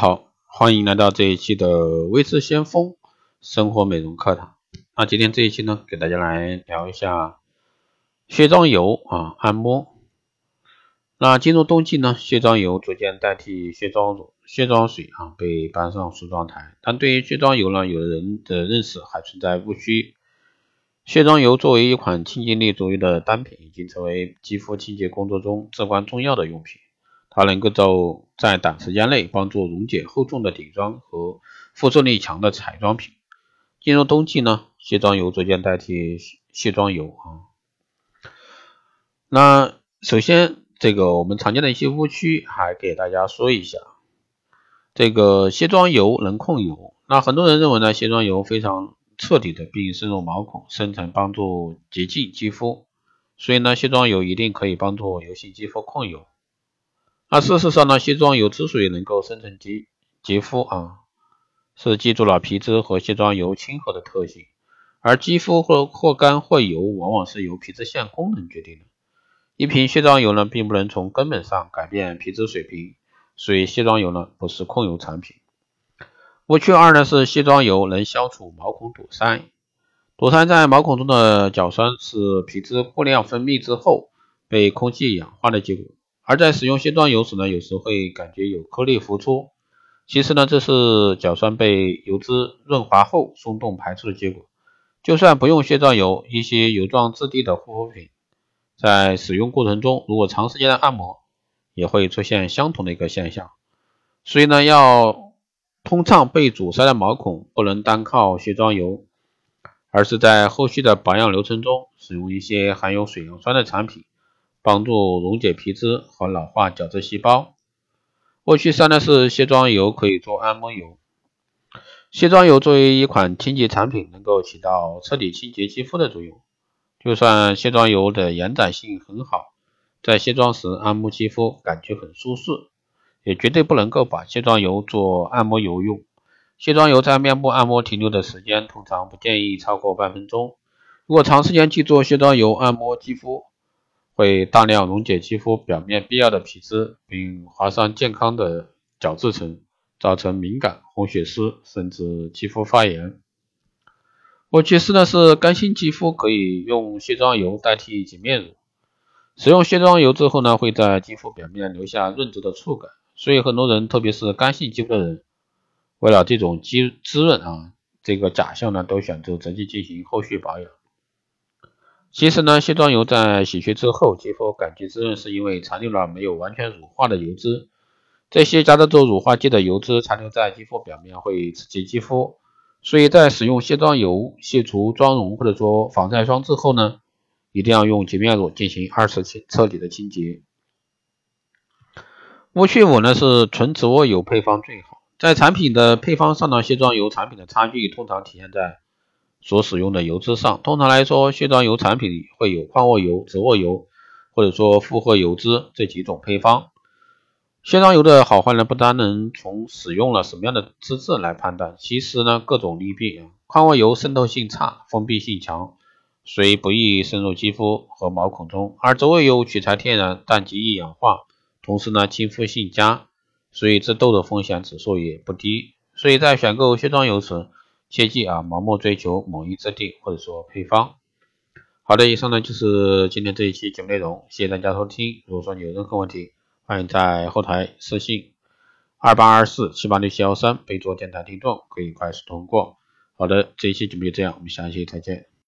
好，欢迎来到这一期的微知先锋生活美容课堂。那今天这一期呢，给大家来聊一下卸妆油啊，按摩。那进入冬季呢，卸妆油逐渐代替卸妆乳、卸妆水啊，被搬上梳妆台。但对于卸妆油呢，有人的认识还存在误区。卸妆油作为一款清洁力足的单品，已经成为肌肤清洁工作中至关重要的用品。它能够在在短时间内帮助溶解厚重的底妆和附着力强的彩妆品。进入冬季呢，卸妆油逐渐代替卸妆油啊。那首先，这个我们常见的一些误区，还给大家说一下。这个卸妆油能控油，那很多人认为呢，卸妆油非常彻底的并深入毛孔，深层帮助洁净肌肤，所以呢，卸妆油一定可以帮助油性肌肤控油。那事实上呢，卸妆油之所以能够深层肌肌肤啊，是记住了皮脂和卸妆油亲和的特性，而肌肤或或干或油，往往是由皮脂腺功能决定的。一瓶卸妆油呢，并不能从根本上改变皮脂水平，所以卸妆油呢，不是控油产品。误区二呢是卸妆油能消除毛孔堵塞，堵塞在毛孔中的角栓是皮脂过量分泌之后被空气氧化的结果。而在使用卸妆油时呢，有时会感觉有颗粒浮出，其实呢，这是角栓被油脂润滑后松动排出的结果。就算不用卸妆油，一些油状质地的护肤品在使用过程中，如果长时间的按摩，也会出现相同的一个现象。所以呢，要通畅被阻塞的毛孔，不能单靠卸妆油，而是在后续的保养流程中，使用一些含有水杨酸的产品。帮助溶解皮脂和老化角质细胞。误区三呢是卸妆油可以做按摩油。卸妆油作为一款清洁产品，能够起到彻底清洁肌肤的作用。就算卸妆油的延展性很好，在卸妆时按摩肌肤感觉很舒适，也绝对不能够把卸妆油做按摩油用。卸妆油在面部按摩停留的时间通常不建议超过半分钟。如果长时间去做卸妆油按摩肌肤，会大量溶解肌肤表面必要的皮脂，并划伤健康的角质层，造成敏感、红血丝，甚至肌肤发炎。误区四呢是干性肌肤可以用卸妆油代替洁面乳。使用卸妆油之后呢，会在肌肤表面留下润泽的触感，所以很多人，特别是干性肌肤的人，为了这种肌滋润啊，这个假象呢，都选择直接进行后续保养。其实呢，卸妆油在洗去之后，肌肤感觉滋润，是因为残留了没有完全乳化的油脂。这些夹杂着乳化剂的油脂残留在肌肤表面，会刺激肌肤。所以在使用卸妆油卸除妆容或者说防晒霜之后呢，一定要用洁面乳进行二次清彻底的清洁。误区五呢是纯植物油配方最好。在产品的配方上呢，卸妆油产品的差距通常体现在。所使用的油脂上，通常来说，卸妆油产品会有矿物油、植物油，或者说复合油脂这几种配方。卸妆油的好坏呢，不单能从使用了什么样的资质来判断，其实呢，各种利弊啊。矿物油渗透性差，封闭性强，水不易渗入肌肤和毛孔中；而植物油取材天然，但极易氧化，同时呢，亲肤性佳，所以致痘的风险指数也不低。所以在选购卸妆油时，切记啊，盲目追求某一质地或者说配方。好的，以上呢就是今天这一期节目内容，谢谢大家收听。如果说你有任何问题，欢迎在后台私信二八二四七八六七幺三，备注电台听众，可以快速通过。好的，这一期节目就这样，我们下期再见。